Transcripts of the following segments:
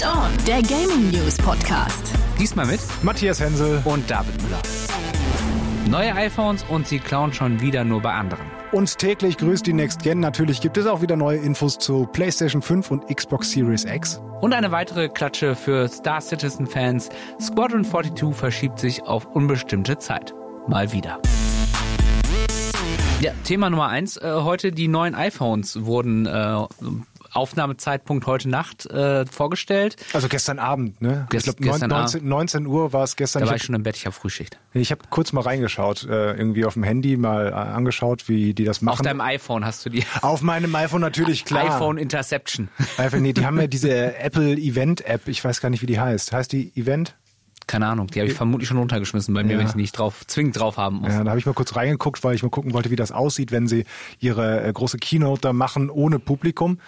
Add On, der Gaming News Podcast. Diesmal mit Matthias Hensel. und David Müller. Neue iPhones und sie klauen schon wieder nur bei anderen. Und täglich grüßt die Next Gen. Natürlich gibt es auch wieder neue Infos zu PlayStation 5 und Xbox Series X. Und eine weitere Klatsche für Star Citizen Fans. Squadron 42 verschiebt sich auf unbestimmte Zeit. Mal wieder. Ja, Thema Nummer eins. Äh, heute die neuen iPhones wurden äh, Aufnahmezeitpunkt heute Nacht äh, vorgestellt. Also gestern Abend, ne? Gest- ich glaube, gestern 19, 19 Uhr war es gestern. Da war ich ich schon im Bett, ich habe Frühschicht. habe ich hab kurz mal reingeschaut, äh, irgendwie auf dem Handy mal äh, angeschaut, wie die das machen. Auf deinem iPhone hast du die Auf meinem iPhone natürlich, klar. iPhone Interception. iPhone, nee, die haben ja diese Apple Event App. Ich weiß gar nicht, wie die heißt. Heißt die Event? Keine Ahnung, die habe ich vermutlich schon runtergeschmissen bei mir, Ja. wenn ich nicht drauf zwingend drauf haben muss. Ja, da habe ich mal kurz reingeguckt, weil ich mal gucken wollte, wie das aussieht, wenn sie ihre äh, große Keynote da machen ohne Publikum.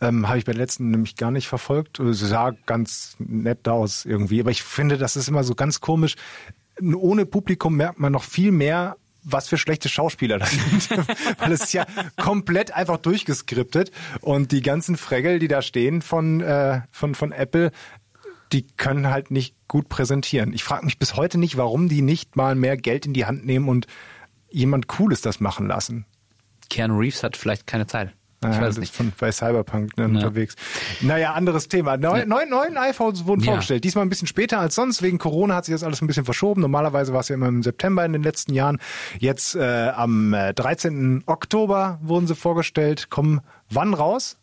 Ähm, habe ich bei der letzten nämlich gar nicht verfolgt. Sie sah ganz nett aus irgendwie, aber ich finde, das ist immer so ganz komisch. Ohne Publikum merkt man noch viel mehr, was für schlechte Schauspieler das sind. Weil es ist ja komplett einfach durchgeskriptet und die ganzen Fregel, die da stehen von, äh, von, von Apple, die können halt nicht gut präsentieren. Ich frage mich bis heute nicht, warum die nicht mal mehr Geld in die Hand nehmen und jemand Cooles das machen lassen. Keanu Reeves hat vielleicht keine Zeit. Ich Ja, weiß es ist nicht. Von, bei Cyberpunk ne, unterwegs. Naja, anderes Thema. Neu, neun, neun iPhones wurden Ja. vorgestellt. Diesmal ein bisschen später als sonst. Wegen Corona hat sich das alles ein bisschen verschoben. Normalerweise war es ja immer im September in den letzten Jahren. Jetzt äh, am äh, 13. Oktober wurden sie vorgestellt. Kommen wann raus?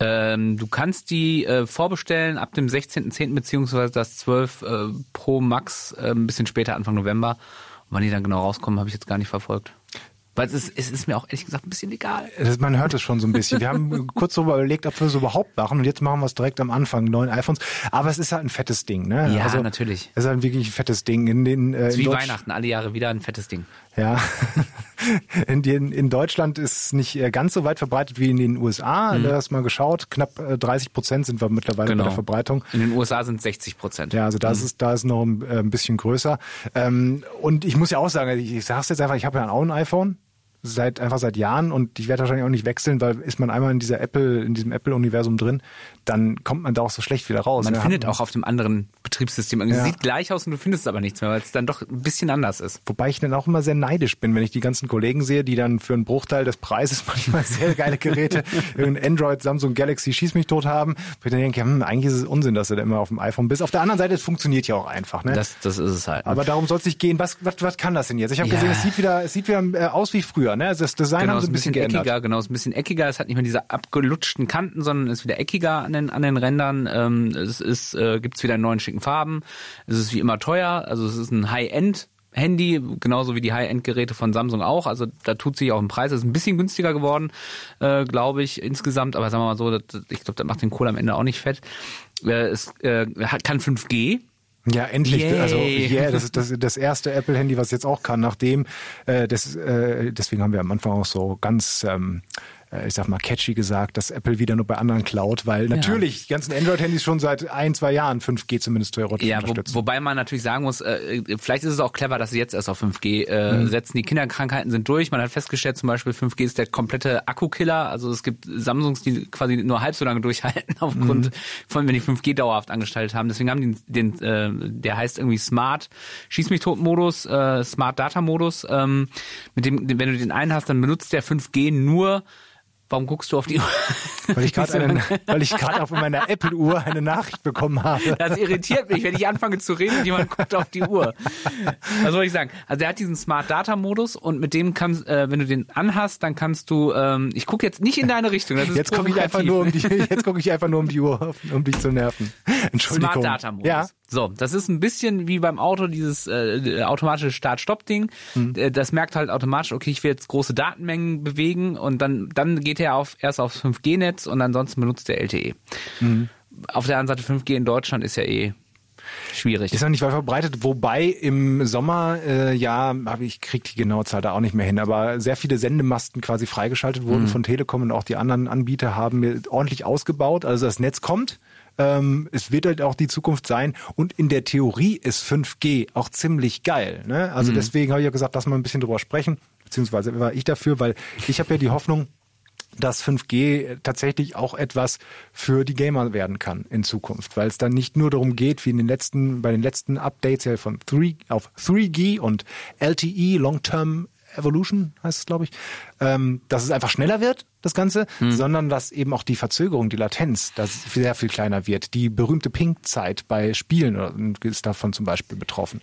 Ähm, du kannst die äh, vorbestellen ab dem 16.10. beziehungsweise das 12 äh, Pro Max äh, ein bisschen später, Anfang November. Und wann die dann genau rauskommen, habe ich jetzt gar nicht verfolgt. Weil es ist, es ist mir auch ehrlich gesagt ein bisschen egal. Das, man hört es schon so ein bisschen. Wir haben kurz darüber überlegt, ob wir es überhaupt machen und jetzt machen wir es direkt am Anfang, neuen iPhones. Aber es ist halt ein fettes Ding, ne? Ja, natürlich. Es ist halt wirklich ein fettes Ding. In den, äh, ist wie Weihnachten, alle Jahre wieder ein fettes Ding. Ja. In, den, in Deutschland ist es nicht äh, ganz so weit verbreitet wie in den USA. Da hast mal geschaut. Knapp äh, 30 Prozent sind wir mittlerweile bei der Verbreitung. In den USA sind 60 Prozent. Ja, also da ist es, da ist noch ein, äh, ein bisschen größer. Ähm, und ich muss ja auch sagen, ich, ich sag's jetzt einfach, ich habe ja auch ein iPhone seit einfach seit Jahren und ich werde wahrscheinlich auch nicht wechseln, weil ist man einmal in dieser Apple, in diesem Apple-Universum drin, dann kommt man da auch so schlecht wieder raus. Man findet auch auf dem anderen Betriebssystem. Es Ja. sieht gleich aus und du findest es aber nichts mehr, weil es dann doch ein bisschen anders ist. Wobei ich dann auch immer sehr neidisch bin, wenn ich die ganzen Kollegen sehe, die dann für einen Bruchteil des Preises manchmal sehr geile Geräte, irgendein Android, Samsung Galaxy schieß mich tot haben. Wo ich dann denke, hm, eigentlich ist es Unsinn, dass du da immer auf dem iPhone bist. Auf der anderen Seite, es funktioniert ja auch einfach. Ne? Das, das ist es halt. Aber darum soll es nicht gehen. Was, was, was kann das denn jetzt? Ich habe Ja. gesehen, es sieht wieder, es sieht wieder äh, aus wie früher. Ne? Das Design haben Genau, sie ist ein bisschen, geändert. eckiger, genau, ist ein bisschen eckiger. Es hat nicht mehr diese abgelutschten Kanten, sondern ist wieder eckiger an den, an den Rändern. Ähm, es ist, äh, gibt's wieder in neuen schicken Farben. Es ist wie immer teuer. Also es ist ein High-End. Handy, genauso wie die High-End-Geräte von Samsung auch. Also da tut sich auch im Preis. Es ist ein bisschen günstiger geworden, äh, glaube ich, insgesamt. Aber sagen wir mal so, das, ich glaube, das macht den Kohl am Ende auch nicht fett. Äh, es äh, kann 5G. Ja, endlich. Yay. Also, yeah, das ist das, das erste Apple-Handy, was jetzt auch kann, nachdem, äh, das, äh, deswegen haben wir am Anfang auch so ganz, ähm, äh, ich sag mal, catchy gesagt, dass Apple wieder nur bei anderen klaut, weil natürlich die ganzen Android-Handys schon seit ein, zwei Jahren 5G zumindest theoretisch Ja, wo, unterstützen. wobei man natürlich sagen muss, äh, vielleicht ist es auch clever, dass sie jetzt erst auf 5G äh, setzen. Die Kinderkrankheiten sind durch. Man hat festgestellt, zum Beispiel 5G ist der komplette Akkukiller. Also es gibt Samsungs, die quasi nur halb so lange durchhalten aufgrund von, wenn die 5G dauerhaft angestaltet haben. Deswegen haben die den, äh, der heißt irgendwie Smart Schieß mich tot Modus, äh, Smart Data Modus. Ähm, mit dem, wenn du den einen hast, dann benutzt der 5G nur Warum guckst du auf die Uhr? weil ich gerade einen- weil ich gerade auf meiner Apple-Uhr eine Nachricht bekommen habe. Das irritiert mich, wenn ich anfange zu reden und jemand guckt auf die Uhr. Was soll ich sagen? Also er hat diesen Smart Data Modus und mit dem kannst, äh, wenn du den anhast, dann kannst du, ähm, ich gucke jetzt nicht in deine Richtung. Jetzt gucke ich einfach nur um die, jetzt gucke ich einfach nur um die Uhr, um dich zu nerven. Entschuldigung. Smart Data Modus. Ja. So, das ist ein bisschen wie beim Auto dieses äh, automatische Start-Stopp-Ding. Hm. Äh, Das merkt halt automatisch, okay, ich will jetzt große Datenmengen bewegen und dann dann geht er auf erst aufs 5G-Netz und ansonsten benutzt er LTE. Hm. Auf der anderen Seite 5G in Deutschland ist ja eh schwierig. Ist noch nicht weit verbreitet, wobei im Sommer, äh, ja, hab ich krieg die genaue Zahl da auch nicht mehr hin, aber sehr viele Sendemasten quasi freigeschaltet wurden von Telekom und auch die anderen Anbieter haben mir ordentlich ausgebaut. Also das Netz kommt. Ähm, es wird halt auch die Zukunft sein und in der Theorie ist 5G auch ziemlich geil. Ne? Also deswegen habe ich ja gesagt, lass mal ein bisschen drüber sprechen, beziehungsweise war ich dafür, weil ich habe ja die Hoffnung, dass 5G tatsächlich auch etwas für die Gamer werden kann in Zukunft, weil es dann nicht nur darum geht, wie in den letzten, bei den letzten Updates ja von 3 auf 3G und LTE, Long Term Evolution heißt es, glaube ich, ähm, dass es einfach schneller wird, das Ganze, hm. sondern dass eben auch die Verzögerung, die Latenz, das sehr viel kleiner wird. Die berühmte Ping-Zeit bei Spielen ist davon zum Beispiel betroffen.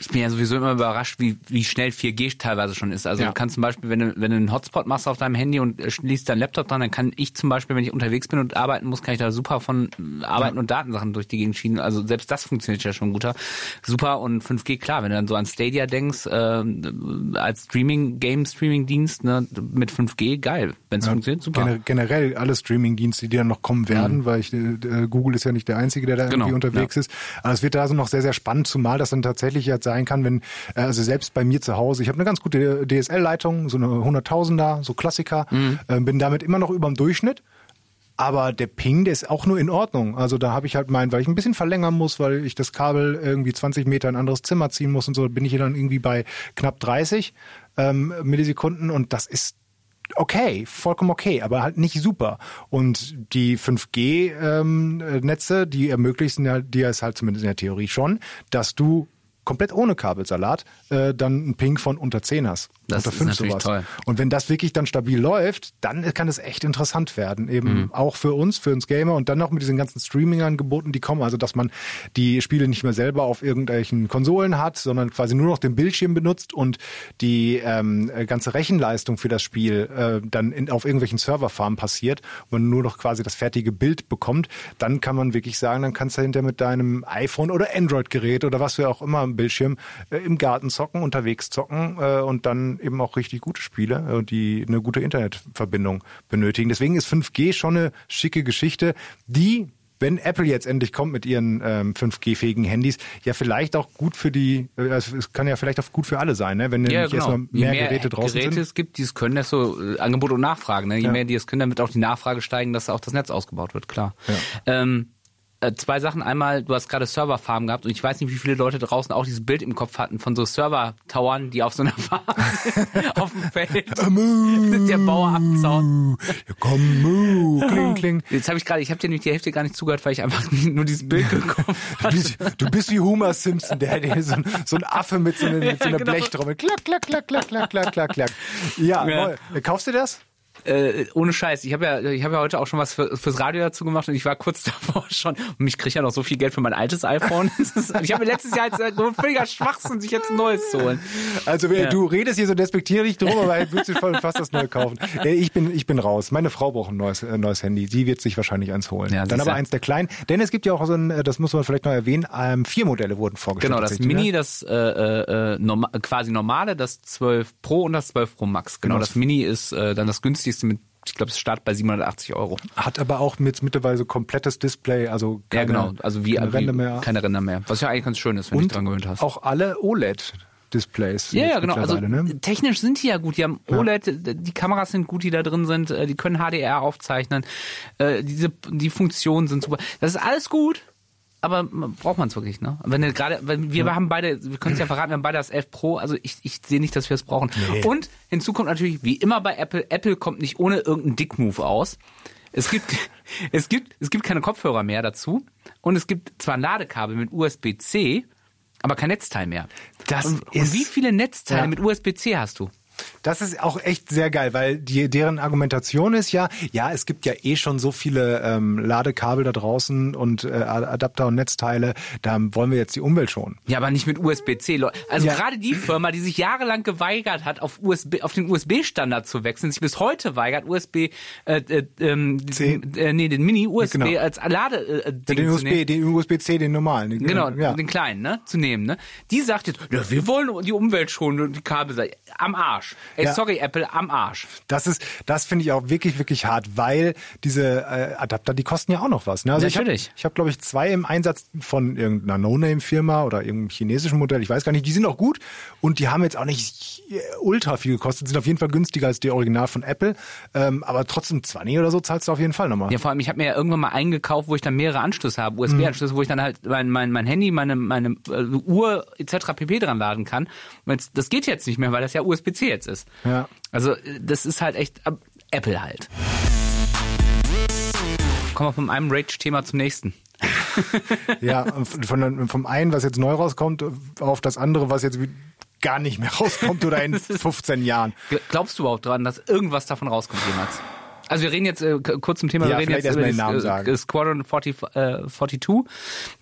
Ich bin ja sowieso immer überrascht, wie, wie schnell 4G teilweise schon ist. Also ja. du kannst zum Beispiel, wenn du, wenn du einen Hotspot machst auf deinem Handy und schließt deinen Laptop dran, dann kann ich zum Beispiel, wenn ich unterwegs bin und arbeiten muss, kann ich da super von Arbeiten ja. und Datensachen durch die Gegend schieben. Also selbst das funktioniert ja schon guter. Super und 5G, klar, wenn du dann so an Stadia denkst, äh, als Streaming, Game-Streaming-Dienst, ne, mit 5G, geil. Wenn es ja, funktioniert, super. generell alle Streaming-Dienste, die dann noch kommen werden, mhm. weil ich, äh, Google ist ja nicht der Einzige, der da genau, irgendwie unterwegs ja. ist. Aber es wird da so noch sehr, sehr spannend, zumal das dann tatsächlich jetzt sein kann, wenn, äh, also selbst bei mir zu Hause, ich habe eine ganz gute DSL-Leitung, so eine 100.000er, so Klassiker, mhm. äh, bin damit immer noch über dem Durchschnitt. Aber der Ping, der ist auch nur in Ordnung. Also da habe ich halt meinen, weil ich ein bisschen verlängern muss, weil ich das Kabel irgendwie 20 Meter in ein anderes Zimmer ziehen muss und so, bin ich hier dann irgendwie bei knapp 30 ähm, Millisekunden und das ist okay, vollkommen okay, aber halt nicht super. Und die 5G-Netze, ähm, die ermöglichen ja dir es halt zumindest in der Theorie schon, dass du komplett ohne Kabelsalat äh, dann einen Ping von unter 10 hast. Das unter 5 ist sowas. Toll. Und wenn das wirklich dann stabil läuft, dann kann es echt interessant werden. Eben mhm. auch für uns, für uns Gamer und dann noch mit diesen ganzen Streaming-Angeboten, die kommen. Also, dass man die Spiele nicht mehr selber auf irgendwelchen Konsolen hat, sondern quasi nur noch den Bildschirm benutzt und die ähm, ganze Rechenleistung für das Spiel äh, dann in, auf irgendwelchen Serverfarmen passiert und man nur noch quasi das fertige Bild bekommt, dann kann man wirklich sagen, dann kannst du hinterher mit deinem iPhone oder Android-Gerät oder was für auch immer Bildschirm äh, im Garten zocken, unterwegs zocken äh, und dann eben auch richtig gute Spiele, äh, die eine gute Internetverbindung benötigen. Deswegen ist 5G schon eine schicke Geschichte, die wenn Apple jetzt endlich kommt mit ihren ähm, 5G-fähigen Handys, ja vielleicht auch gut für die, äh, also es kann ja vielleicht auch gut für alle sein, ne? wenn ja, genau. erstmal mehr, mehr, Geräte draußen Geräte sind. es gibt, die es können, desto äh, Angebot und Nachfrage. Ne? Je ja. mehr die es können, damit auch die Nachfrage steigen, dass auch das Netz ausgebaut wird, klar. Ja. Ähm, äh, zwei Sachen. Einmal, du hast gerade Serverfarm gehabt und ich weiß nicht, wie viele Leute draußen auch dieses Bild im Kopf hatten von so Server-Towern, die auf so einer Farm auf dem Feld der Bauer abzauen. Ja, komm, mu, kling, kling. Jetzt habe ich gerade, ich habe dir nämlich die Hälfte gar nicht zugehört, weil ich einfach nur dieses Bild gekommen habe. Du bist, wie Homer Simpson, der, der so, ein, so ein Affe mit so, einer, mit so einer genau. Blechtrommel. Klack, klack, klack, klack, klack, klack, klack, klack. Ja, ja. kaufst du das? Äh, ohne Scheiß, ich habe ja, ich habe ja heute auch schon was für, fürs Radio dazu gemacht und ich war kurz davor schon und ich kriege ja noch so viel Geld für mein altes iPhone. ich habe mir letztes Jahr jetzt so völliger Schwachsinn, sich jetzt ein neues zu holen. Also ja. du redest hier so despektierlich drum, aber würdest du voll fast das neue kaufen. Ich bin, ich bin raus. Meine Frau braucht ein neues, äh, neues Handy. Die wird sich wahrscheinlich eins holen. Ja, Dann aber ja. eins der kleinen. Denn es gibt ja auch so ein, das muss man vielleicht noch erwähnen, ähm, vier Modelle wurden vorgestellt. Genau, das Mini, das äh, äh, norma quasi normale, das 12 Pro und das 12 Pro Max. Genau, genau das Mini ist äh, dann das günstigste mit ich glaube, es startet bei 780 Euro. Hat aber auch mit mittlerweile komplettes Display, also keine, ja genau, also wie, keine Ränder mehr. Keine Ränder mehr. Was ja eigentlich ganz schön ist, wenn du dich dran gewöhnt hast. Auch alle OLED. Displays. Ja, ja, genau. Also ne? technisch sind die ja gut. Die haben OLED, ja. die Kameras sind gut, die da drin sind. Äh, die können HDR aufzeichnen. Äh, diese, die Funktionen sind super. Das ist alles gut aber braucht man es wirklich, ne? Wenn gerade, wenn wir ja. haben beide, wir können es ja verraten, wir haben beide das 11 Pro, also ich, ich sehe nicht, dass wir es brauchen. Nee. Und hinzu kommt natürlich, wie immer bei Apple, Apple kommt nicht ohne irgendeinen Dickmove aus. Es gibt, es gibt, es gibt keine Kopfhörer mehr dazu und es gibt zwar ein Ladekabel mit USB-C, aber kein Netzteil mehr. Das und, ist, und wie viele Netzteile ja. mit USB-C hast du? Das ist auch echt sehr geil, weil die, deren Argumentation ist ja, ja, es gibt ja eh schon so viele ähm, Ladekabel da draußen und äh, Adapter und Netzteile, da wollen wir jetzt die Umwelt schonen. Ja, aber nicht mit USB-C. Also ja. gerade die Firma, die sich jahrelang geweigert hat, auf USB, auf den USB-Standard zu wechseln, sich bis heute weigert, USB, äh, äh, ähm, äh, nee, den Mini-USB genau. als Lade äh, den USB, den USB-C, den normalen. Den, genau, ja. den kleinen, ne, zu nehmen, ne. Die sagt jetzt, ja, wir wollen die Umwelt schonen und die Kabel am Arsch. Ey, ja. sorry, Apple, am Arsch. Das ist, das finde ich auch wirklich, wirklich hart, weil diese äh, Adapter, die kosten ja auch noch was. Ne? Also Natürlich. Ich habe, hab, glaube ich, zwei im Einsatz von irgendeiner No-Name-Firma oder irgendeinem chinesischen Modell, ich weiß gar nicht, die sind auch gut und die haben jetzt auch nicht ultra viel gekostet, sind auf jeden Fall günstiger als die Original von Apple, ähm, aber trotzdem 20 oder so zahlst du auf jeden Fall nochmal. Ja, vor allem, ich habe mir ja irgendwann mal eingekauft, wo ich dann mehrere Anschlüsse habe, USB-Anschlüsse, wo ich dann halt mein, mein, mein Handy, meine, meine äh, Uhr etc. pp dran laden kann. Das geht jetzt nicht mehr, weil das ja USB-C jetzt ist. Ja. Also äh, das ist halt echt äh, Apple halt. Kommen wir von einem Rage-Thema zum nächsten. ja, von, vom einen, was jetzt neu rauskommt, auf das andere, was jetzt gar nicht mehr rauskommt oder in 15 Jahren. Glaubst du überhaupt dran, dass irgendwas davon rauskommt jemals? Also wir reden jetzt äh, kurz zum Thema, ja, wir reden jetzt über den Namen sagen. äh, Squadron 40, äh, 42.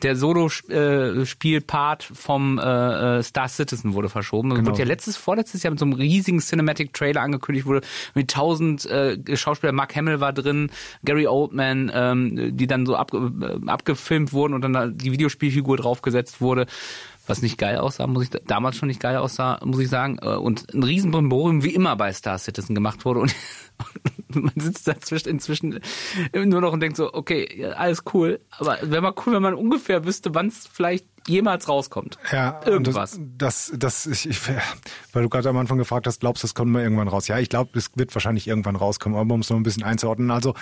Der Solo-Spielpart vom äh, äh, Star Citizen wurde verschoben. Das Genau. wurde ja letztes, vorletztes Jahr mit so einem riesigen Cinematic-Trailer angekündigt, wurde mit tausend äh, Schauspieler, Mark Hamill war drin, Gary Oldman, ähm, die dann so ab, äh, abgefilmt wurden und dann da die Videospielfigur draufgesetzt wurde was nicht geil aussah, muss ich damals schon nicht geil aussah, muss ich sagen. Äh, Und ein Riesenbrimborium wie immer bei Star Citizen gemacht wurde. Und man sitzt dazwischen inzwischen nur noch und denkt so, okay, alles cool. Aber wäre mal cool, wenn man ungefähr wüsste, wann es vielleicht jemals rauskommt. Ja, Irgendwas. Das, das, das ich, ich, weil du gerade am Anfang gefragt hast, glaubst du, das kommt mal irgendwann raus? Ja, ich glaube, das wird wahrscheinlich irgendwann rauskommen, aber um es noch ein bisschen einzuordnen. Also,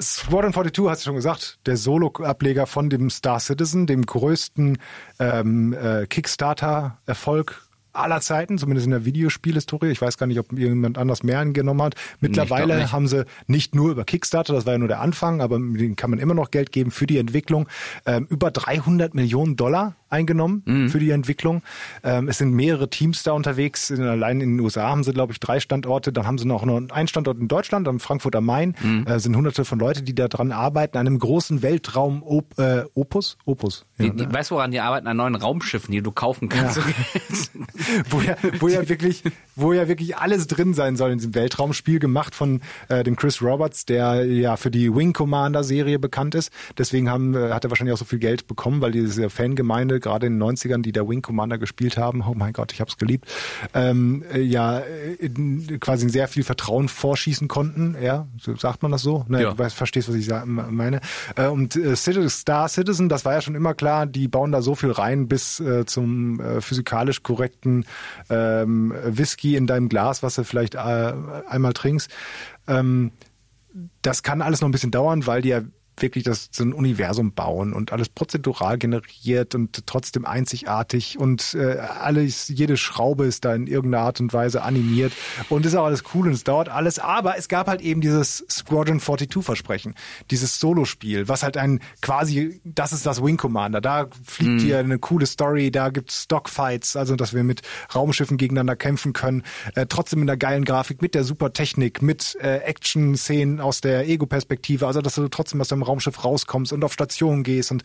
Squadron 42 hast du schon gesagt, der Solo-Ableger von dem Star Citizen, dem größten ähm, äh, Kickstarter-Erfolg aller Zeiten, zumindest in der Videospielhistorie. Ich weiß gar nicht, ob jemand anders mehr angenommen hat. Mittlerweile nicht. haben sie nicht nur über Kickstarter, das war ja nur der Anfang, aber denen kann man immer noch Geld geben für die Entwicklung, ähm, über 300 Millionen Dollar eingenommen Mhm. für die Entwicklung. Ähm, es sind mehrere Teams da unterwegs. In, allein in den USA haben sie, glaube ich, drei Standorte. Dann haben sie noch einen Standort in Deutschland, am Frankfurt am Main. Mhm. Äh, sind hunderte von Leute, die da dran arbeiten, an einem großen Weltraum -Op äh, Opus. Opus. Die, Ja, die, ne? weißt du, woran die arbeiten? An neuen Raumschiffen, die du kaufen kannst. wo ja, wo ja wirklich, wo ja wirklich alles drin sein soll in diesem Weltraumspiel, gemacht von äh, dem Chris Roberts, der ja für die Wing Commander Serie bekannt ist. Deswegen haben, äh, hat er wahrscheinlich auch so viel Geld bekommen, weil diese Fangemeinde, gerade in den 90ern, die der Wing Commander gespielt haben, oh mein Gott, ich hab's geliebt, ähm, äh, ja äh, in, quasi sehr viel Vertrauen vorschießen konnten. Ja, sagt man das so? Ne, Ja. Du weißt, verstehst, was ich meine. Äh, und äh, Star Citizen, das war ja schon immer klar, die bauen da so viel rein bis äh, zum äh, physikalisch korrekten ähm, Whisky in deinem Glas, was du vielleicht äh, einmal trinkst. Ähm, das kann alles noch ein bisschen dauern, weil die ja wirklich das so ein Universum bauen und alles prozedural generiert und trotzdem einzigartig und äh, alles jede Schraube ist da in irgendeiner Art und Weise animiert und ist auch alles cool und es dauert alles, aber es gab halt eben dieses Squadron 42 Versprechen, dieses Solospiel, was halt ein quasi das ist das Wing Commander, da fliegt hier eine coole Story, da gibt's Stockfights, also dass wir mit Raumschiffen gegeneinander kämpfen können, äh, trotzdem in der geilen Grafik, mit der super Technik, mit äh, Action-Szenen aus der Ego-Perspektive, also dass du trotzdem aus deinem Raumschiff rauskommst und auf Stationen gehst und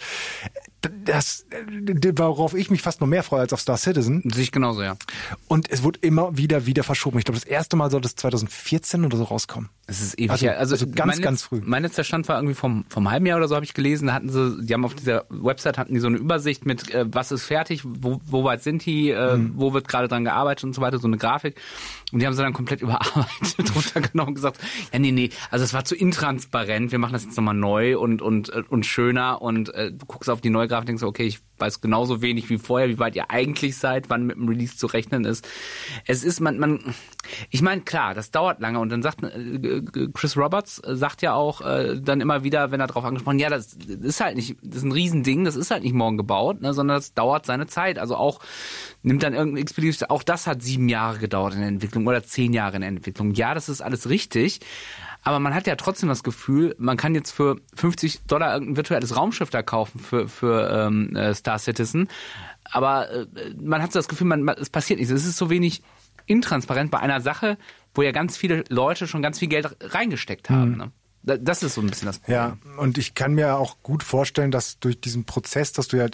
das, äh, worauf ich mich fast noch mehr freue als auf Star Citizen. Sehe ich genauso, ja. Und es wird immer wieder, wieder verschoben. Ich glaube, das erste Mal soll das 2014 oder so rauskommen. Es ist ewig. Also- her. also, also ganz, mein ganz früh. Mein letzter Stand war irgendwie vom, vom halben Jahr oder so, habe ich gelesen. Da hatten sie, die haben auf dieser Website hatten die so eine Übersicht mit, äh, was ist fertig, wo, wo weit sind die, äh, Mhm. wo wird gerade dran gearbeitet und so weiter, so eine Grafik. Und die haben sie dann komplett überarbeitet, runtergenommen und gesagt, ja, nee, nee, also es war zu intransparent, wir machen das jetzt nochmal neu und, und, äh, und schöner und äh, du guckst auf die neue Grafik und denkst, okay, ich weiß genauso wenig wie vorher, wie weit ihr eigentlich seid, wann mit dem Release zu rechnen ist. Es ist, man, man, ich meine, klar, das dauert lange und dann sagt äh, Chris Roberts äh, sagt ja auch äh, dann immer wieder, wenn er darauf angesprochen, ja, das ist halt nicht, das ist ein Riesending, das ist halt nicht morgen gebaut, ne, sondern das dauert seine Zeit. Also auch nimmt dann irgendein Expedition, auch das hat sieben Jahre gedauert in der Entwicklung oder zehn Jahre in der Entwicklung. Ja, das ist alles richtig. Aber man hat ja trotzdem das Gefühl, man kann jetzt für 50 Dollar irgendein virtuelles Raumschiff da kaufen für, für ähm, äh, Star Citizen. Aber äh, man hat so das Gefühl, man, man, es passiert nichts. Es ist so wenig intransparent bei einer Sache, wo ja ganz viele Leute schon ganz viel Geld reingesteckt haben. Ne? Da- Das ist so ein bisschen das Problem. Ja, und ich kann mir auch gut vorstellen, dass durch diesen Prozess, dass du ja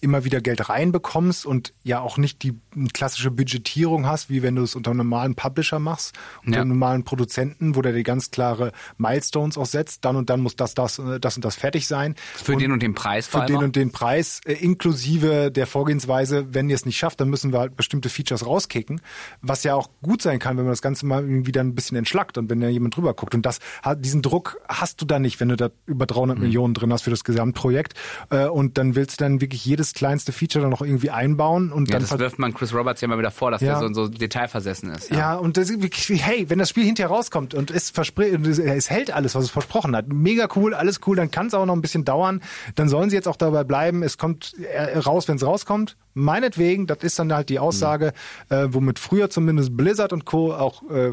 immer wieder Geld reinbekommst und ja auch nicht die klassische Budgetierung hast, wie wenn du es unter einem normalen Publisher machst, unter Ja. einem normalen Produzenten, wo der die ganz klare Milestones auch setzt, dann und dann muss das, das, äh, das und das fertig sein. Für den und den Preis vor für den und den Preis, äh, inklusive der Vorgehensweise, wenn ihr es nicht schafft, dann müssen wir halt bestimmte Features rauskicken, was ja auch gut sein kann, wenn man das Ganze mal irgendwie dann ein bisschen entschlackt und wenn da jemand drüber guckt. Und das diesen Druck hast du da nicht, wenn du da über 300 Mhm. Millionen drin hast für das Gesamtprojekt. Äh, und dann willst du dann wirklich jedes kleinste Feature dann noch irgendwie einbauen und Ja, dann das wirft man Chris Roberts ja mal wieder vor, dass Ja. der so, so detailversessen ist. ja, und das, hey, wenn das Spiel hinterher rauskommt und es es, hält alles, was es versprochen hat, mega cool, alles cool, dann kann es auch noch ein bisschen dauern. Dann sollen sie jetzt auch dabei bleiben. Es kommt äh, raus, wenn es rauskommt. Meinetwegen, das ist dann halt die Aussage, äh, womit früher zumindest Blizzard und Co. auch äh,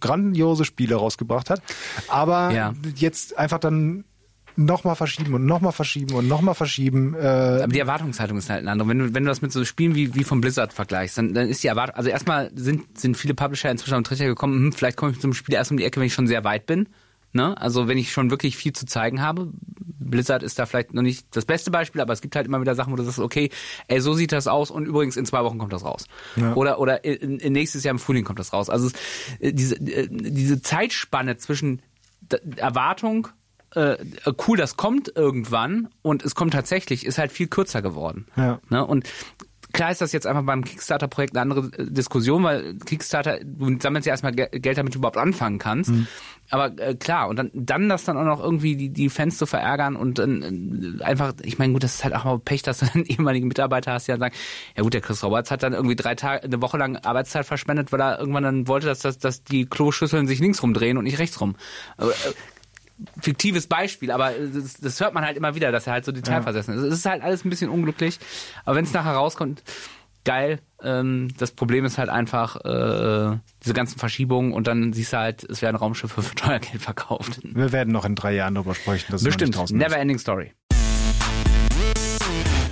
grandiose Spiele rausgebracht hat. Aber Ja. jetzt einfach dann nochmal verschieben und nochmal verschieben und nochmal verschieben. Äh, Aber die Erwartungshaltung ist halt eine andere. Wenn du, wenn du das mit so Spielen wie, wie vom Blizzard vergleichst, dann, dann ist die Erwartung, also erstmal sind, sind viele Publisher inzwischen am Trichter gekommen, hm, vielleicht komme ich zum Spiel erst um die Ecke, wenn ich schon sehr weit bin. Ne? Also wenn ich schon wirklich viel zu zeigen habe. Blizzard ist da vielleicht noch nicht das beste Beispiel, aber es gibt halt immer wieder Sachen, wo du sagst, okay, ey, so sieht das aus und übrigens in zwei Wochen kommt das raus. Ja. Oder oder in, in nächstes Jahr im Frühling kommt das raus. Also es, äh, diese, äh, diese Zeitspanne zwischen Erwartung äh, cool, das kommt irgendwann und es kommt tatsächlich, ist halt viel kürzer geworden. Ja. Ne? Und klar ist das jetzt einfach beim Kickstarter-Projekt eine andere äh, Diskussion, weil Kickstarter, du sammelst ja erstmal Geld, damit du überhaupt anfangen kannst. Mhm. Aber äh, klar, und dann, dann das dann auch noch irgendwie die, die Fans zu verärgern und dann äh, einfach, ich meine, gut, das ist halt auch mal Pech, dass du dann ehemaligen Mitarbeiter hast, die dann sagen, ja gut, der Chris Roberts hat dann irgendwie drei Tage, eine Woche lang Arbeitszeit verschwendet, weil er irgendwann dann wollte, dass, dass, dass die Kloschüsseln sich links rumdrehen und nicht rechts rum. Äh, fiktives Beispiel, aber das, das, hört man halt immer wieder, dass er halt so detailversessen ist. Es ist halt alles ein bisschen unglücklich, aber wenn es nachher rauskommt, geil. Ähm, das Problem ist halt einfach äh, diese ganzen Verschiebungen und dann siehst du halt, es werden Raumschiffe für teuer Geld verkauft. Wir werden noch in drei Jahren darüber sprechen. Das Bestimmt. Never Ending Story.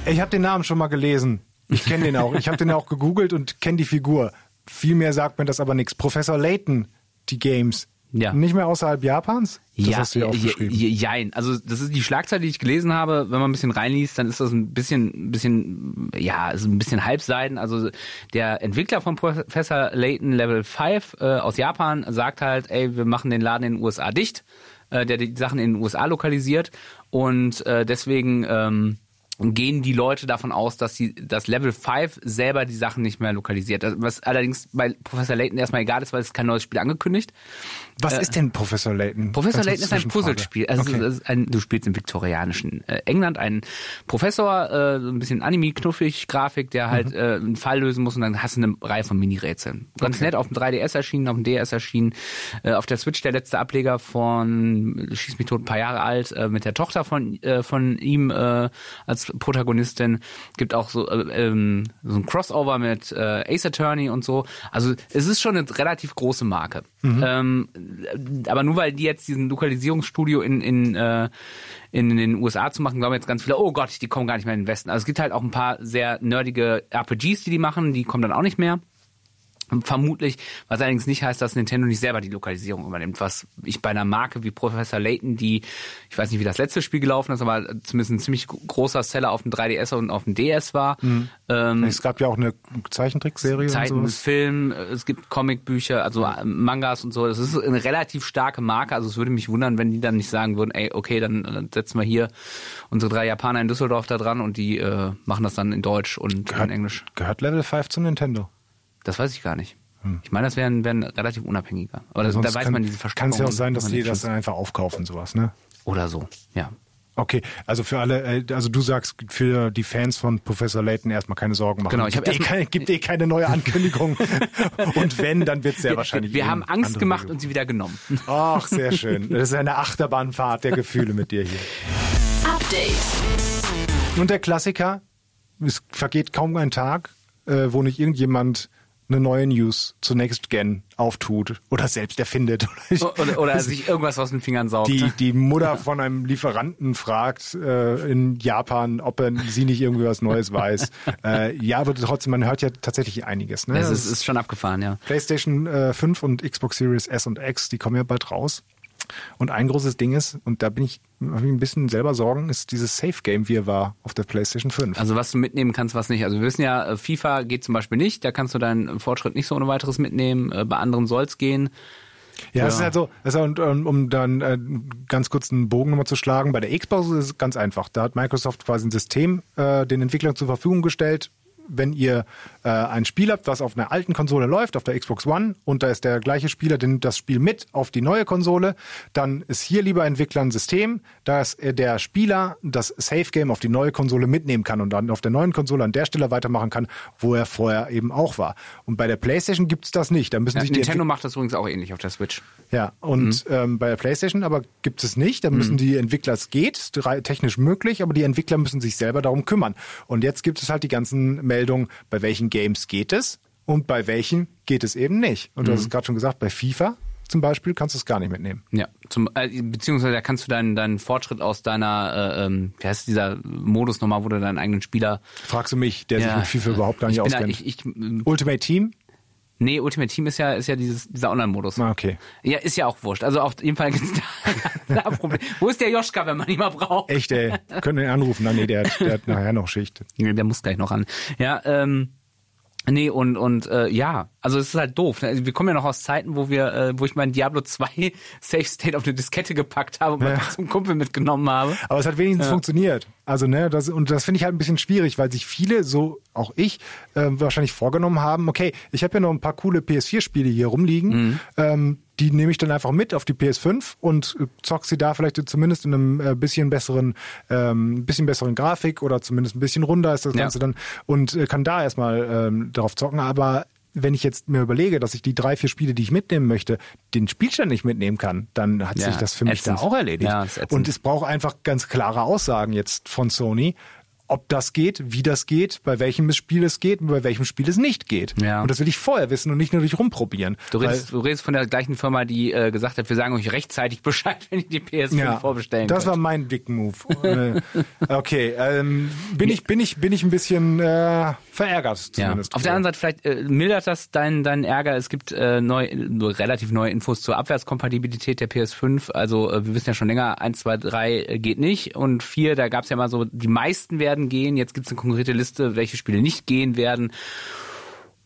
Ich habe den Namen schon mal gelesen. Ich kenne den auch. Ich habe den auch gegoogelt und kenne die Figur. Viel mehr sagt mir das aber nichts. Professor Layton, die Games. Ja. Nicht mehr außerhalb Japans? Das ja, hast du ja aufgeschrieben. Jein. Also das ist die Schlagzeile, die ich gelesen habe. Wenn man ein bisschen reinliest, dann ist das ein bisschen, ein bisschen, ja, ist ein bisschen Halbseiden. Also der Entwickler von Professor Layton Level 5 äh, aus Japan sagt halt, ey, wir machen den Laden in den USA dicht, äh, der die Sachen in den USA lokalisiert und äh, deswegen ähm, gehen die Leute davon aus, dass sie das Level 5 selber die Sachen nicht mehr lokalisiert. Was allerdings bei Professor Layton erstmal egal ist, weil es kein neues Spiel angekündigt. Was äh, ist denn Professor Layton? Professor Layton ist ein Puzzlespiel. Also okay. ein, du spielst im viktorianischen äh, England einen Professor, äh, so ein bisschen Anime, knuffig, Grafik, der halt mhm. äh, einen Fall lösen muss und dann hast du eine Reihe von Mini-Rätseln. Ganz okay. nett, auf dem 3DS erschienen, auf dem DS erschienen, äh, auf der Switch der letzte Ableger von Schieß mich tot, ein paar Jahre alt, äh, mit der Tochter von, äh, von ihm äh, als Protagonistin. Gibt auch so, äh, ähm, so ein Crossover mit äh, Ace Attorney und so. Also es ist schon eine relativ große Marke. Mhm. Ähm, aber nur weil die jetzt diesen Lokalisierungsstudio in, in, äh, in den USA zu machen, glauben jetzt ganz viele, oh Gott, die kommen gar nicht mehr in den Westen. Also es gibt halt auch ein paar sehr nerdige RPGs, die die machen, die kommen dann auch nicht mehr. Vermutlich, was allerdings nicht heißt, dass Nintendo nicht selber die Lokalisierung übernimmt, was ich bei einer Marke wie Professor Layton, die, ich weiß nicht, wie das letzte Spiel gelaufen ist, aber zumindest ein ziemlich großer Seller auf dem 3DS und auf dem DS war. Mhm. Ähm, es gab ja auch eine Zeichentrickserie. Zeichentrickfilm, es gibt Comicbücher, also Mangas und so. Das ist eine relativ starke Marke, also es würde mich wundern, wenn die dann nicht sagen würden, ey, okay, dann, dann setzen wir hier unsere drei Japaner in Düsseldorf da dran und die äh, machen das dann in Deutsch und gehört, in Englisch. Gehört Level 5 zu Nintendo? Das weiß ich gar nicht. Hm. Ich meine, das wären, wären relativ unabhängiger. Aber das, da weiß kann, man diese. Kann es ja auch sein, dass die das dann einfach aufkaufen, sowas, ne? Oder so, ja. Okay, also für alle, äh, also du sagst für die Fans von Professor Layton erstmal keine Sorgen machen. Genau, ich habe eh keine, gibt eh keine neue Ankündigung. und wenn, dann wird es sehr wir, wahrscheinlich. Wir haben Angst gemacht Regelung. und sie wieder genommen. Ach, sehr schön. Das ist eine Achterbahnfahrt der Gefühle mit dir hier. Update. Und der Klassiker, es vergeht kaum ein Tag, äh, wo nicht irgendjemand eine neue News zu Next Gen auftut oder selbst erfindet. Oder, oder sich irgendwas aus den Fingern saugt. Die, die Mutter von einem Lieferanten fragt äh, in Japan, ob er sie nicht irgendwie was Neues weiß. äh, ja, aber trotzdem, man hört ja tatsächlich einiges. Ne? Es ist, ist schon abgefahren, ja. PlayStation äh, 5 und Xbox Series S und X, die kommen ja bald raus. Und ein großes Ding ist, und da bin ich, habe ich ein bisschen selber Sorgen, ist dieses Safe Game, wie er war auf der PlayStation 5. Also was du mitnehmen kannst, was nicht. Also wir wissen ja, äh, FIFA geht zum Beispiel nicht, da kannst du deinen Fortschritt nicht so ohne weiteres mitnehmen. Äh, bei anderen soll es gehen. Ja, ja, das ist halt so, ist, und, um dann äh, ganz kurz einen Bogen nochmal zu schlagen, bei der Xbox ist es ganz einfach. Da hat Microsoft quasi ein System äh, den Entwicklern zur Verfügung gestellt, wenn ihr äh, ein Spiel habt, was auf einer alten Konsole läuft, auf der Xbox One, und da ist der gleiche Spieler, der nimmt das Spiel mit auf die neue Konsole, dann ist hier lieber Entwickler ein System, dass der Spieler das Safe Game auf die neue Konsole mitnehmen kann und dann auf der neuen Konsole an der Stelle weitermachen kann, wo er vorher eben auch war. Und bei der PlayStation gibt's das nicht. Da müssen ja, sich Nintendo macht das übrigens auch ähnlich auf der Switch. Ja, und mhm. ähm, bei der PlayStation aber gibt es nicht. Da müssen mhm. die Entwickler, es geht, technisch möglich, aber die Entwickler müssen sich selber darum kümmern. Und jetzt gibt es halt die ganzen Meldung, bei welchen Games geht es und bei welchen geht es eben nicht. Und du hast es mhm. gerade schon gesagt, bei FIFA zum Beispiel kannst du es gar nicht mitnehmen. Ja, zum, äh, beziehungsweise da kannst du deinen, deinen Fortschritt aus deiner, äh, ähm, wie heißt dieser Modus nochmal, wo du deinen eigenen Spieler. Fragst du mich, der sich Ja, mit FIFA überhaupt gar nicht ich bin da- auskennt. ich, ich, Ultimate Team? nee, Ultimate Team ist ja, ist ja dieses, dieser Online-Modus. Ah, okay. Ja, ist ja auch wurscht. Also auf jeden Fall gibt's da, da ein Problem. Wo ist der Joschka, wenn man ihn mal braucht? Echt, ey. Können wir ihn anrufen? Nee, der hat, der hat nachher noch Schicht. Nee, Der muss gleich noch an. Ja, ähm, nee, und, und äh, ja, also es ist halt doof. ne? Also wir kommen ja noch aus Zeiten, wo wir, äh, wo ich meinen Diablo 2 Safe State auf eine Diskette gepackt habe und mal zum Kumpel mitgenommen habe. Aber es hat wenigstens funktioniert. Also, ne, das, und das finde ich halt ein bisschen schwierig, weil sich viele, so auch ich, äh, wahrscheinlich vorgenommen haben, okay, ich habe ja noch ein paar coole PS4-Spiele hier rumliegen, Mhm. ähm, die nehme ich dann einfach mit auf die PS5 und äh, zock sie da vielleicht zumindest in einem äh, bisschen besseren, ähm, bisschen besseren Grafik oder zumindest ein bisschen runder ist das Ja. Ganze dann und äh, kann da erstmal ähm, drauf zocken, aber wenn ich jetzt mir überlege, dass ich die drei, vier Spiele, die ich mitnehmen möchte, den Spielstand nicht mitnehmen kann, dann hat Ja, sich das für mich ätzend. da auch erledigt. Ja, und es braucht einfach ganz klare Aussagen jetzt von Sony, ob das geht, wie das geht, bei welchem Spiel es geht und bei welchem Spiel es nicht geht. Ja. Und das will ich vorher wissen und nicht nur durch rumprobieren. Du redest, du redest von der gleichen Firma, die äh, gesagt hat, wir sagen euch rechtzeitig Bescheid, wenn ihr die PS5 ja, vorbestellen das könnt. war mein dicken Move. Äh, okay, ähm, bin ich bin ich bin ich ein bisschen äh, verärgert Ja. zumindest. Auf der anderen Seite vielleicht äh, mildert das deinen deinen Ärger. Es gibt äh, neu, nur relativ neue Infos zur Abwärtskompatibilität der PS5. Also äh, wir wissen ja schon länger, 1, 2, 3 äh, geht nicht und 4, da gab es ja mal so, die meisten werden gehen. Jetzt gibt es eine konkrete Liste, welche Spiele nicht gehen werden.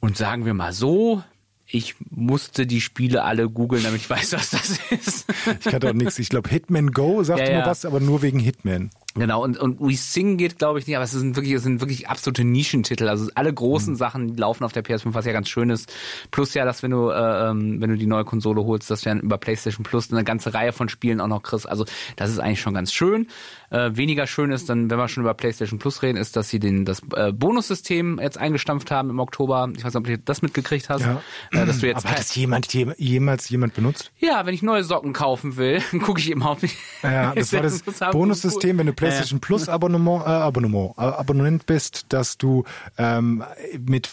Und sagen wir mal so, ich musste die Spiele alle googeln, damit ich weiß, was das ist. ich hatte auch nichts. Ich glaube Hitman Go sagte Ja, mir ja. was, aber nur wegen Hitman. Genau, und, und We Sing geht, glaube ich, nicht, aber es sind wirklich, es sind wirklich absolute Nischentitel. Also alle großen Sachen, die laufen auf der PS5, was ja ganz schön ist. Plus ja, dass wenn du, äh, ähm, wenn du die neue Konsole holst, dass du dann über PlayStation Plus eine ganze Reihe von Spielen auch noch kriegst. Also das ist eigentlich schon ganz schön. Äh, weniger schön ist dann, wenn wir schon über PlayStation Plus reden, ist, dass sie den, das äh, Bonussystem jetzt eingestampft haben im Oktober. Ich weiß nicht, ob du das mitgekriegt hast. Ja. Äh, dass du jetzt Aber hat das jemand je- jemals jemand benutzt? ja, wenn ich neue Socken kaufen will, gucke ich eben auf mich. Ja, das war das Bonussystem, wenn du PlayStation Plus Abonnement, äh, Abonnement, äh, Abonnent bist, dass du ähm, mit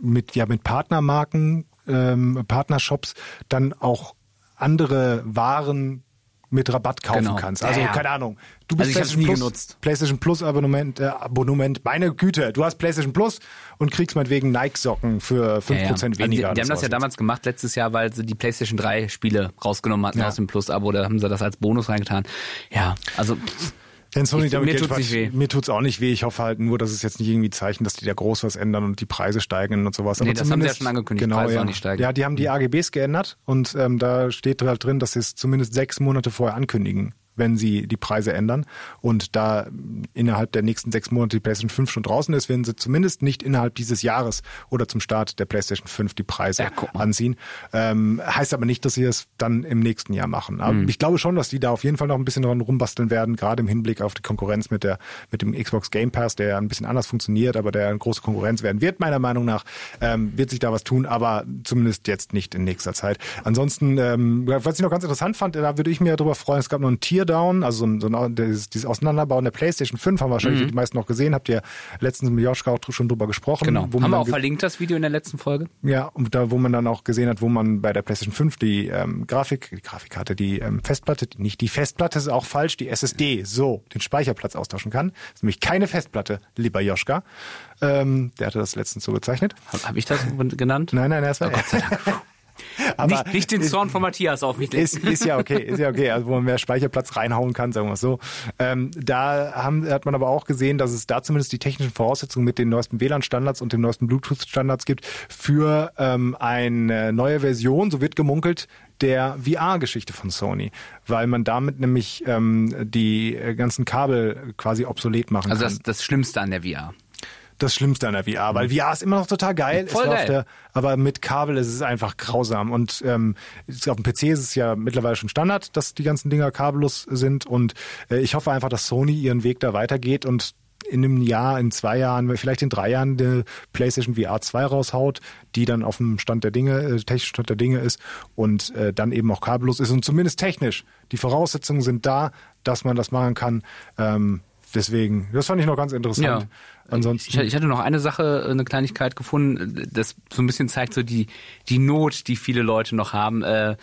mit ja mit Partnermarken, ähm, Partnershops dann auch andere Waren mit Rabatt kaufen Genau. kannst. Also Ja, ja. keine Ahnung. Du bist Also ich hab's PlayStation Plus, genutzt. PlayStation Plus Abonnement, äh, Abonnement. Meine Güte, du hast PlayStation Plus und kriegst meinetwegen Nike Socken für 5% Ja, ja. Also weniger. Die, die haben das ja war's damals gemacht letztes Jahr, weil sie die PlayStation 3 Spiele rausgenommen hatten Ja. aus dem Plus-Abo. Da haben sie das als Bonus reingetan. Ja, also pff, Wenn Sony Ich- damit mir Geld tut's nicht weh. Mir tut's auch nicht weh. Ich hoffe halt nur, dass es jetzt nicht irgendwie Zeichen, dass die da groß was ändern und die Preise steigen und sowas. Nee, das haben sie ja schon angekündigt, Genau, Preise ja. sollen nicht steigen. Ja, die haben die AGBs geändert und ähm, da steht halt drin, dass sie es zumindest sechs Monate vorher ankündigen, wenn sie die Preise ändern. Und da innerhalb der nächsten sechs Monate die PlayStation 5 schon draußen ist, werden sie zumindest nicht innerhalb dieses Jahres oder zum Start der PlayStation 5 die Preise Ja, anziehen. Ähm, heißt aber nicht, dass sie es dann im nächsten Jahr machen. Aber Mhm. ich glaube schon, dass die da auf jeden Fall noch ein bisschen dran rumbasteln werden, gerade im Hinblick auf die Konkurrenz mit der mit dem Xbox Game Pass, der ja ein bisschen anders funktioniert, aber der eine große Konkurrenz werden wird, meiner Meinung nach, ähm, wird sich da was tun, aber zumindest jetzt nicht in nächster Zeit. Ansonsten, ähm, was ich noch ganz interessant fand, da würde ich mir darüber freuen, es gab noch einen Teardown, also so ein, so ein, dieses, dieses Auseinanderbauen der PlayStation 5 haben wahrscheinlich die meisten noch gesehen, habt ihr letztens mit Joschka auch schon drüber gesprochen. Mhm. genau. Haben wir auch verlinkt, das Video in der letzten Folge? ja, und da, wo man dann auch gesehen hat, wo man bei der PlayStation 5 die ähm, Grafik, die Grafikkarte, die ähm, Festplatte, nicht die Festplatte ist auch falsch, die SSD, so, den Speicherplatz austauschen kann. Das ist nämlich keine Festplatte, lieber Joschka. Ähm, der hatte das letztens so gezeichnet. Habe hab ich das genannt? Nein, nein, das war Gott sei Dank. Aber nicht, nicht den Zorn von Matthias auf mich ist, legen. ist ja okay, ist ja okay, also wo man mehr Speicherplatz reinhauen kann, sagen wir es so. Ähm, da haben, hat man aber auch gesehen, dass es da zumindest die technischen Voraussetzungen mit den neuesten WLAN-Standards und den neuesten Bluetooth-Standards gibt für ähm, eine neue Version, so wird gemunkelt, der VR-Geschichte von Sony, weil man damit nämlich ähm, die äh, ganzen Kabel quasi obsolet machen Also kann das, das Schlimmste an der VR. Das Schlimmste an der VR, weil VR ist immer noch total geil, Voll geil. Der, aber mit Kabel ist es einfach grausam und ähm, auf dem PC ist es ja mittlerweile schon Standard, dass die ganzen Dinger kabellos sind und äh, ich hoffe einfach, dass Sony ihren Weg da weitergeht und in einem Jahr, in zwei Jahren, vielleicht in drei Jahren der PlayStation VR 2 raushaut, die dann auf dem Stand der Dinge, äh, technischen Stand der Dinge ist und äh, dann eben auch kabellos ist und zumindest technisch. Die Voraussetzungen sind da, dass man das machen kann. Ähm, deswegen, das fand ich noch ganz interessant. Ja. Ansonsten. Ich, ich hatte noch eine Sache, eine Kleinigkeit gefunden, das so ein bisschen zeigt so die, die Not, die viele Leute noch haben. Äh,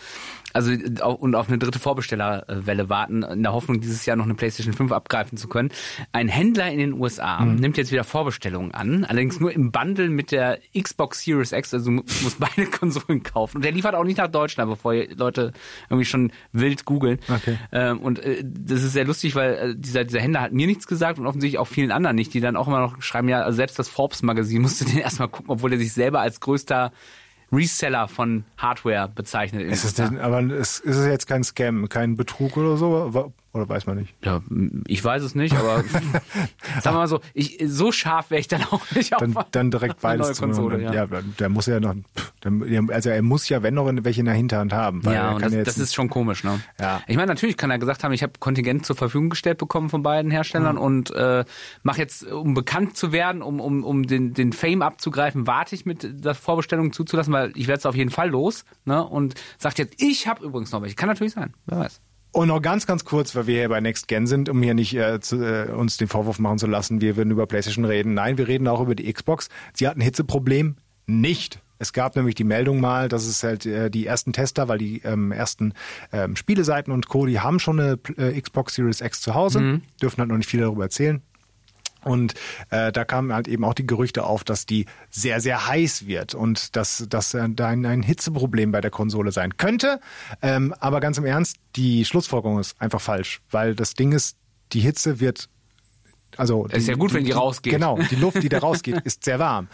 also und auf eine dritte Vorbestellerwelle warten, in der Hoffnung, dieses Jahr noch eine PlayStation 5 abgreifen zu können. Ein Händler in den USA mhm. nimmt jetzt wieder Vorbestellungen an, allerdings nur im Bundle mit der Xbox Series X, also muss beide Konsolen kaufen. Und der liefert auch nicht nach Deutschland, bevor Leute irgendwie schon wild googeln. Okay. Ähm, und äh, das ist sehr lustig, weil äh, dieser, dieser Händler hat mir nichts gesagt und offensichtlich auch vielen anderen nicht, die dann auch immer noch schreiben, ja, also selbst das Forbes-Magazin musste den erstmal gucken, obwohl er sich selber als größter Reseller von Hardware bezeichnet. Ist es denn, aber ist, ist es jetzt kein Scam, kein Betrug oder so? Oder weiß man nicht? Ja, ich weiß es nicht, aber sagen wir mal so, ich, so scharf wäre ich dann auch nicht dann, auf Dann direkt beides zu Konsole, ja. ja. der muss ja noch, also er muss ja, wenn noch welche in der Hinterhand haben. ja, das, das ist schon komisch, ne? Ja. Ich meine, natürlich kann er gesagt haben, ich habe Kontingent zur Verfügung gestellt bekommen von beiden Herstellern mhm. und äh, mache jetzt, um bekannt zu werden, um, um, um den, den Fame abzugreifen, warte ich mit der Vorbestellung zuzulassen, weil ich werde es auf jeden Fall los, ne? Und sagt jetzt, ich habe übrigens noch welche. Kann natürlich sein, wer weiß. Und noch ganz, ganz kurz, weil wir hier bei Next Gen sind, um hier nicht äh, zu, äh, uns den Vorwurf machen zu lassen, wir würden über PlayStation reden. Nein, wir reden auch über die Xbox. Sie hatten Hitzeproblem nicht. Es gab nämlich die Meldung mal, dass es halt äh, die ersten Tester, weil die ähm, ersten ähm, Spieleseiten und Co., die haben schon eine äh, Xbox Series X zu Hause, mhm. dürfen halt noch nicht viel darüber erzählen. Und äh, da kamen halt eben auch die Gerüchte auf, dass die sehr, sehr heiß wird und dass, dass äh, da ein, ein Hitzeproblem bei der Konsole sein könnte. Ähm, aber ganz im Ernst, die Schlussfolgerung ist einfach falsch, weil das Ding ist, die Hitze wird also es ist ja gut, die, wenn die rausgeht. Genau, die Luft, die da rausgeht, ist sehr warm,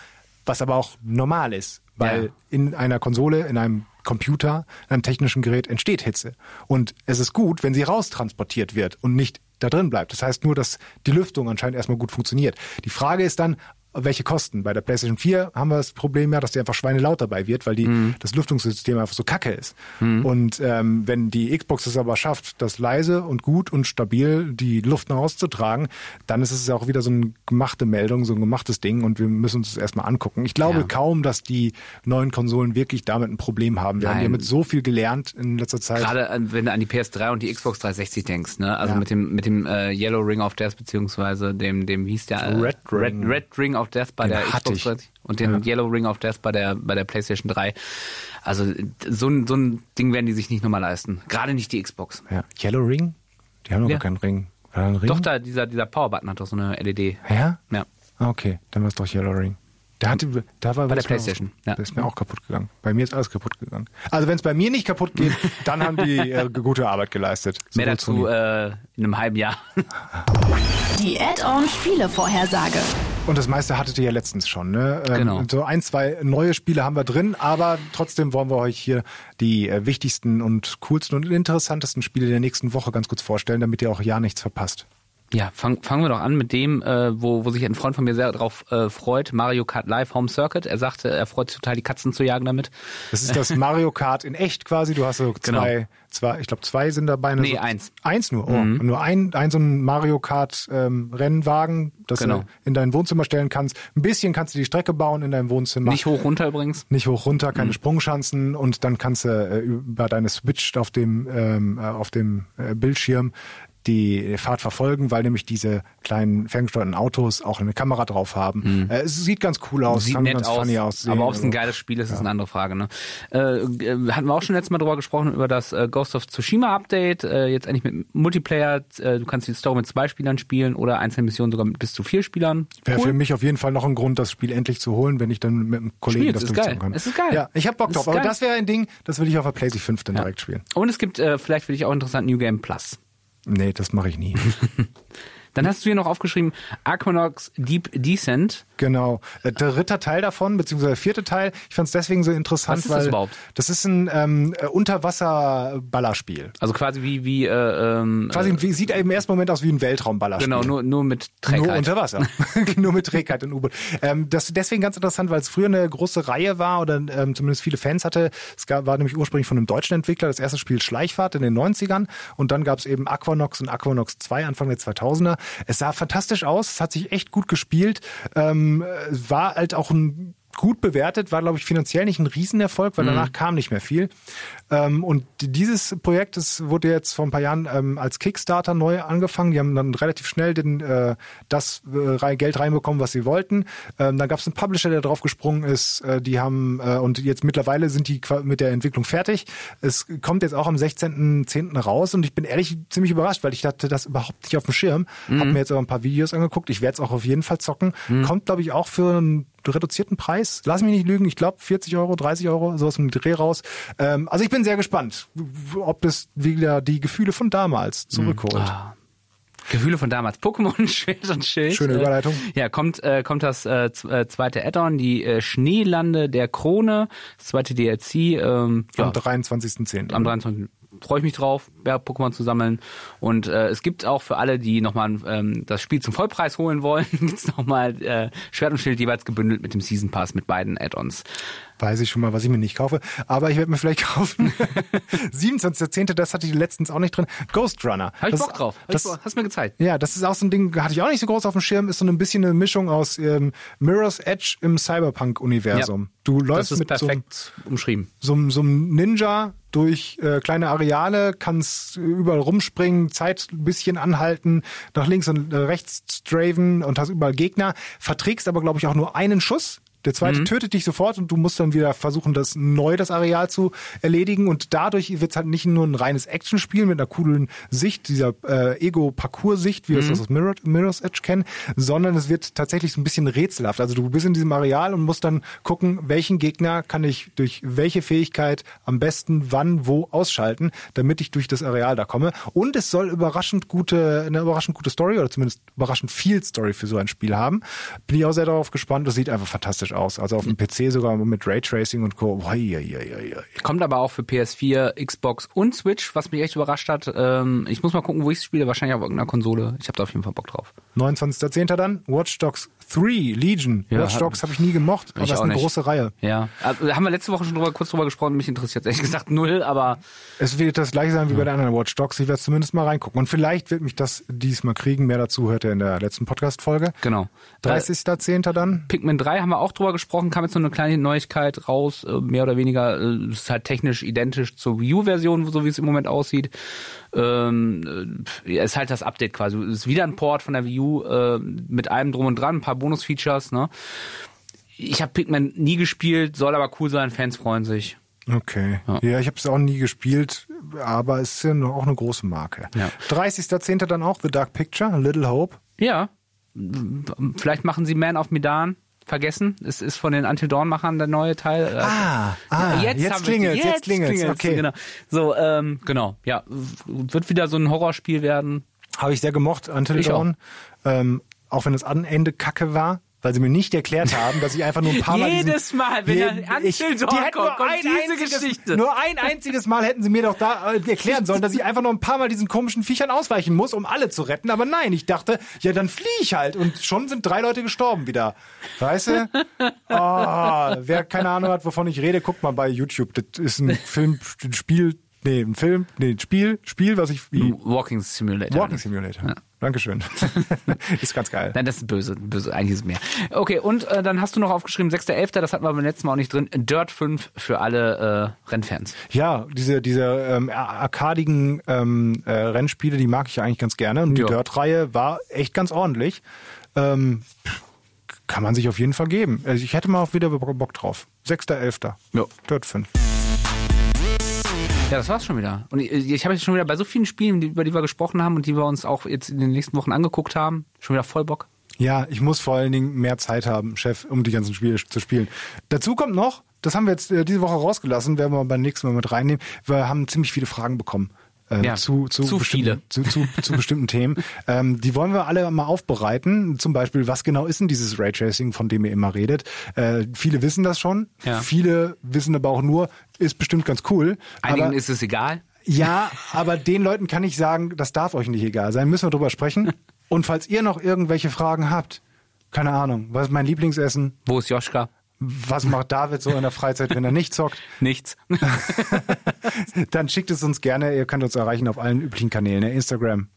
was aber auch normal ist, weil ja. in einer Konsole, in einem Computer, in einem technischen Gerät entsteht Hitze und es ist gut, wenn sie raustransportiert wird und nicht da drin bleibt. Das heißt nur, dass die Lüftung anscheinend erstmal gut funktioniert. Die Frage ist dann, welche Kosten. Bei der PlayStation 4 haben wir das Problem ja, dass die einfach schweinelaut dabei wird, weil die, mhm. das Lüftungssystem einfach so kacke ist. Mhm. Und ähm, wenn die Xbox es aber schafft, das leise und gut und stabil die Luft nach rauszutragen, dann ist es ja auch wieder so eine gemachte Meldung, so ein gemachtes Ding und wir müssen uns das erstmal angucken. Ich glaube ja. kaum, dass die neuen Konsolen wirklich damit ein Problem haben. Wir Nein. haben hiermit so viel gelernt in letzter Zeit. Gerade äh, wenn du an die PS3 und die Xbox 360 denkst, ne? Also ja. mit dem mit dem äh, Yellow Ring of Death beziehungsweise dem dem wie hieß der äh, Red, Ring. Red, Red Ring of Death bei den der Xbox 30 und den ja. Yellow Ring of Death bei der bei der PlayStation 3. Also so ein, so ein Ding werden die sich nicht nochmal leisten. Gerade nicht die Xbox. Ja. Yellow Ring? Die haben doch ja. keinen Ring. Ring. Doch, da, dieser, dieser Power-Button hat doch so eine LED. Ja? Ja. Ah, okay, dann war es doch Yellow Ring. Der hatte, da war bei der Playstation. Auch, ja. Der ist mir auch kaputt gegangen. Bei mir ist alles kaputt gegangen. Also wenn es bei mir nicht kaputt geht, dann haben die äh, gute Arbeit geleistet. So Mehr dazu äh, in einem halben Jahr. Die Add-on-Spiele-Vorhersage. Und das meiste hattet ihr ja letztens schon. Ne? Ähm, genau. So ein, zwei neue Spiele haben wir drin, aber trotzdem wollen wir euch hier die äh, wichtigsten und coolsten und interessantesten Spiele der nächsten Woche ganz kurz vorstellen, damit ihr auch ja nichts verpasst. Ja, fang, fangen wir doch an mit dem, äh, wo, wo sich ein Freund von mir sehr darauf äh, freut, Mario Kart Live Home Circuit. Er sagte, er freut sich total, die Katzen zu jagen damit. Das ist das Mario Kart in echt quasi. Du hast so zwei, genau. zwei ich glaube zwei sind dabei. Nee, so, eins. Eins nur, oh. Mhm. Nur ein, ein so ein Mario Kart ähm, Rennwagen, das genau. du in dein Wohnzimmer stellen kannst. Ein bisschen kannst du die Strecke bauen in deinem Wohnzimmer. Nicht hoch runter übrigens. Nicht hoch runter, keine mhm. Sprungschanzen und dann kannst du äh, über deine Switch auf dem, ähm, äh, auf dem äh, Bildschirm die Fahrt verfolgen, weil nämlich diese kleinen ferngesteuerten Autos auch eine Kamera drauf haben. Mhm. Äh, es sieht ganz cool aus, sieht nett ganz aus, funny aussehen. Aber ob es ein geiles Spiel ist, ja. ist eine andere Frage. Ne? Äh, äh, hatten wir auch schon letztes Mal drüber gesprochen, über das äh, Ghost of Tsushima Update. Äh, jetzt eigentlich mit Multiplayer. Äh, du kannst die Story mit zwei Spielern spielen oder einzelne Missionen sogar mit bis zu vier Spielern. Wäre für mich auf jeden Fall noch ein Grund, das Spiel endlich zu holen, wenn ich dann mit einem Kollegen Spiel's, das durchzocken kann. Es ist geil. Ja, ich habe Bock drauf. Aber das wäre ein Ding, das will ich auf der PlayStation 5 dann ja. direkt spielen. Und es gibt vielleicht für dich auch interessant New Game Plus. Nee, das mache ich nie. Dann hast du hier noch aufgeschrieben Aquanox Deep Descent. Genau. Äh, der dritte Teil davon, beziehungsweise der vierte Teil, ich fand es deswegen so interessant, Was ist weil das überhaupt? das ist ein ähm, äh, Unterwasser-Ballerspiel. Also quasi wie wie äh, ähm, quasi wie, sieht im ersten Moment aus wie ein Weltraumballerspiel. Genau, nur nur mit Trägheit. Nur unter Wasser. nur mit Trägheit und U-Boot. Ähm, das deswegen ganz interessant, weil es früher eine große Reihe war oder ähm, zumindest viele Fans hatte. Es gab, war nämlich ursprünglich von einem deutschen Entwickler. Das erste Spiel Schleichfahrt in den 90ern und dann gab es eben Aquanox und Aquanox 2 Anfang der 2000er. Es sah fantastisch aus, es hat sich echt gut gespielt. Ähm, war halt auch ein gut bewertet, war, glaube ich, finanziell nicht ein Riesenerfolg, weil Mhm. danach kam nicht mehr viel. Ähm, und dieses Projekt, das wurde jetzt vor ein paar Jahren ähm, als Kickstarter neu angefangen. Die haben dann relativ schnell den, äh, das äh, Geld reinbekommen, was sie wollten. Ähm, dann gab es einen Publisher, der drauf gesprungen ist. Äh, die haben, äh, und jetzt mittlerweile sind die mit der Entwicklung fertig. Es kommt jetzt auch am 16.10. raus und ich bin ehrlich ziemlich überrascht, weil ich hatte das überhaupt nicht auf dem Schirm. Mhm. Hab mir jetzt aber ein paar Videos angeguckt. Ich werde es auch auf jeden Fall zocken. Kommt, glaube ich, auch für einen reduzierten Preis. Lass mich nicht lügen. Ich glaube 40 Euro, 30 Euro, sowas im Dreh raus. Ähm, also ich bin sehr gespannt, ob das wieder die Gefühle von damals zurückholt. Ah. Gefühle von damals. Pokémon Schwert und Schild. Schöne Äh, Überleitung. Ja, kommt, äh, kommt das äh, äh, zweite Add-on, die äh, Schneelande der Krone, das zweite DLC. Ähm, ja, Am 23.10. am 23. freue ich mich drauf, ja, Pokémon zu sammeln. Und äh, es gibt auch für alle, die nochmal ähm, das Spiel zum Vollpreis holen wollen, gibt's nochmal äh, Schwert und Schild jeweils gebündelt mit dem Season Pass mit beiden Add-ons. Weiß ich schon mal, was ich mir nicht kaufe. Aber ich werde mir vielleicht kaufen. 27.10., das hatte ich letztens auch nicht drin. Ghost Runner. Hab ich das, Bock drauf. Das, Bock. Hast mir gezeigt. ja, das ist auch so ein Ding, hatte ich auch nicht so groß auf dem Schirm, ist so ein bisschen eine Mischung aus ähm, Mirror's Edge im Cyberpunk-Universum. Ja. Du Das läufst ist mit so, perfekt umschrieben. so, so einem Ninja durch äh, kleine Areale, kannst überall rumspringen, Zeit ein bisschen anhalten, nach links und äh, rechts straven und hast überall Gegner, verträgst aber, glaube ich, auch nur einen Schuss. Der zweite tötet dich sofort und du musst dann wieder versuchen, das neu das Areal zu erledigen. Und dadurch wird es halt nicht nur ein reines Actionspiel mit einer coolen Sicht, dieser äh, Ego-Parcours-Sicht, wie wir es aus Mirror, Mirror's Edge kennen, sondern es wird tatsächlich so ein bisschen rätselhaft. Also du bist in diesem Areal und musst dann gucken, welchen Gegner kann ich durch welche Fähigkeit am besten wann wo ausschalten, damit ich durch das Areal da komme. Und es soll überraschend gute, eine überraschend gute Story oder zumindest überraschend viel Story für so ein Spiel haben. Bin ich auch sehr darauf gespannt. Das sieht einfach fantastisch aus. Also auf dem PC sogar mit Raytracing und Co. Kommt aber auch für PS4, Xbox und Switch, was mich echt überrascht hat. Ähm, ich muss mal gucken, wo ich es spiele. Wahrscheinlich auf irgendeiner Konsole. Ich habe da auf jeden Fall Bock drauf. 29.10. dann Watch Dogs 3 Legion. Ja, Watch Dogs habe ich nie gemocht, aber es ist eine nicht. große Reihe. Ja, also, haben wir letzte Woche schon drüber, kurz drüber gesprochen. Mich interessiert ehrlich gesagt null, aber Es wird das gleiche sein wie bei den anderen Watch Dogs. Ich werde zumindest mal reingucken. Und vielleicht wird mich das diesmal kriegen. Mehr dazu hört ihr in der letzten Podcast-Folge. genau. Äh, 30.10. dann. Pikmin 3 haben wir auch drüber gesprochen, kam jetzt so eine kleine Neuigkeit raus, äh, mehr oder weniger, äh, ist halt technisch identisch zur Wii U-Version, so wie es im Moment aussieht. Ähm, äh, ist halt das Update quasi. Ist wieder ein Port von der Wii U äh, mit allem drum und dran, ein paar Bonus-Features. Ne? Ich habe Pikmin nie gespielt, soll aber cool sein, Fans freuen sich. Okay. Ja, ich habe es auch nie gespielt, aber es ist ja auch eine große Marke. Ja. 30.10. dann auch The Dark Picture, Little Hope. Ja, vielleicht machen sie Man of Medan vergessen. Es ist von den Until Dawn-Machern der neue Teil. Äh, Ah, ah, jetzt haben wir- klingelt's, jetzt klingelt's, okay. Genau. So, ähm, genau. Ja, wird wieder so ein Horrorspiel werden. Habe ich sehr gemocht, Until Ich auch. Dawn. Ähm, auch wenn das Ende kacke war, weil sie mir nicht erklärt haben, dass ich einfach nur ein paar Mal diesen, Jedes Mal, wenn Je- er ich- die hätten kommt, nur ein einziges, Geschichte. Nur ein einziges Mal hätten sie mir doch da äh, erklären sollen, dass ich einfach nur ein paar Mal diesen komischen Viechern ausweichen muss, um alle zu retten. Aber nein, ich dachte, ja, dann fliehe ich halt. Und schon sind drei Leute gestorben wieder. Weißt du? Oh, wer keine Ahnung hat, wovon ich rede, guckt mal bei YouTube. Das ist ein Film, ein Spiel, nee, ein Film, nee, ein Spiel, Spiel, was ich wie Walking Simulator. Walking Simulator. Dankeschön. ist ganz geil. Nein, das ist böse, böse, eigentlich ist es mehr. Okay, und äh, dann hast du noch aufgeschrieben, 6.11., das hatten wir beim letzten Mal auch nicht drin, Dirt 5 für alle äh, Rennfans. Ja, diese, diese ähm, arkadigen ähm, äh, Rennspiele, die mag ich ja eigentlich ganz gerne. Und die Ja. Dirt-Reihe war echt ganz ordentlich. Ähm, kann man sich auf jeden Fall geben. Also ich hätte mal auch wieder Bock drauf. 6.11. Ja. Dirt 5. Ja, das war's schon wieder. Und ich, ich habe jetzt schon wieder bei so vielen Spielen, über die wir gesprochen haben und die wir uns auch jetzt in den nächsten Wochen angeguckt haben, schon wieder voll Bock. Ja, ich muss vor allen Dingen mehr Zeit haben, Chef, um die ganzen Spiele zu spielen. Dazu kommt noch, das haben wir jetzt äh, diese Woche rausgelassen, werden wir beim nächsten Mal mit reinnehmen. Wir haben ziemlich viele Fragen bekommen. Äh, Ja, zu, zu, zu bestimmten, zu, zu, zu bestimmten Themen. Ähm, die wollen wir alle mal aufbereiten. Zum Beispiel, was genau ist denn dieses Raytracing, von dem ihr immer redet? Äh, viele wissen das schon. Ja. Viele wissen aber auch nur, ist bestimmt ganz cool. Einigen aber, ist es egal. ja, aber den Leuten kann ich sagen, das darf euch nicht egal sein. Müssen wir drüber sprechen. Und falls ihr noch irgendwelche Fragen habt, keine Ahnung, was ist mein Lieblingsessen? Wo ist Joschka? Was macht David so in der Freizeit, wenn er nicht zockt? Nichts. Dann schickt es uns gerne. Ihr könnt uns erreichen auf allen üblichen Kanälen. ne? Instagram,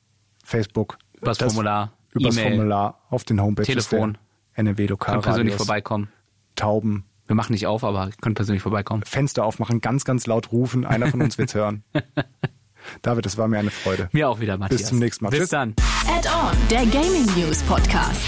Facebook. Übers das- Formular, Übers E-Mail, Formular, auf den Homepages Telefon. NRW Können persönlich Lokalradios. vorbeikommen. Tauben, Wir machen nicht auf, aber könnt persönlich vorbeikommen. Fenster aufmachen, ganz, ganz laut rufen. Einer von uns wird's hören. David, es war mir eine Freude. Mir auch wieder, Matthias. Bis zum nächsten Mal. Bis Tschüss. dann. Add-on, der Gaming News Podcast.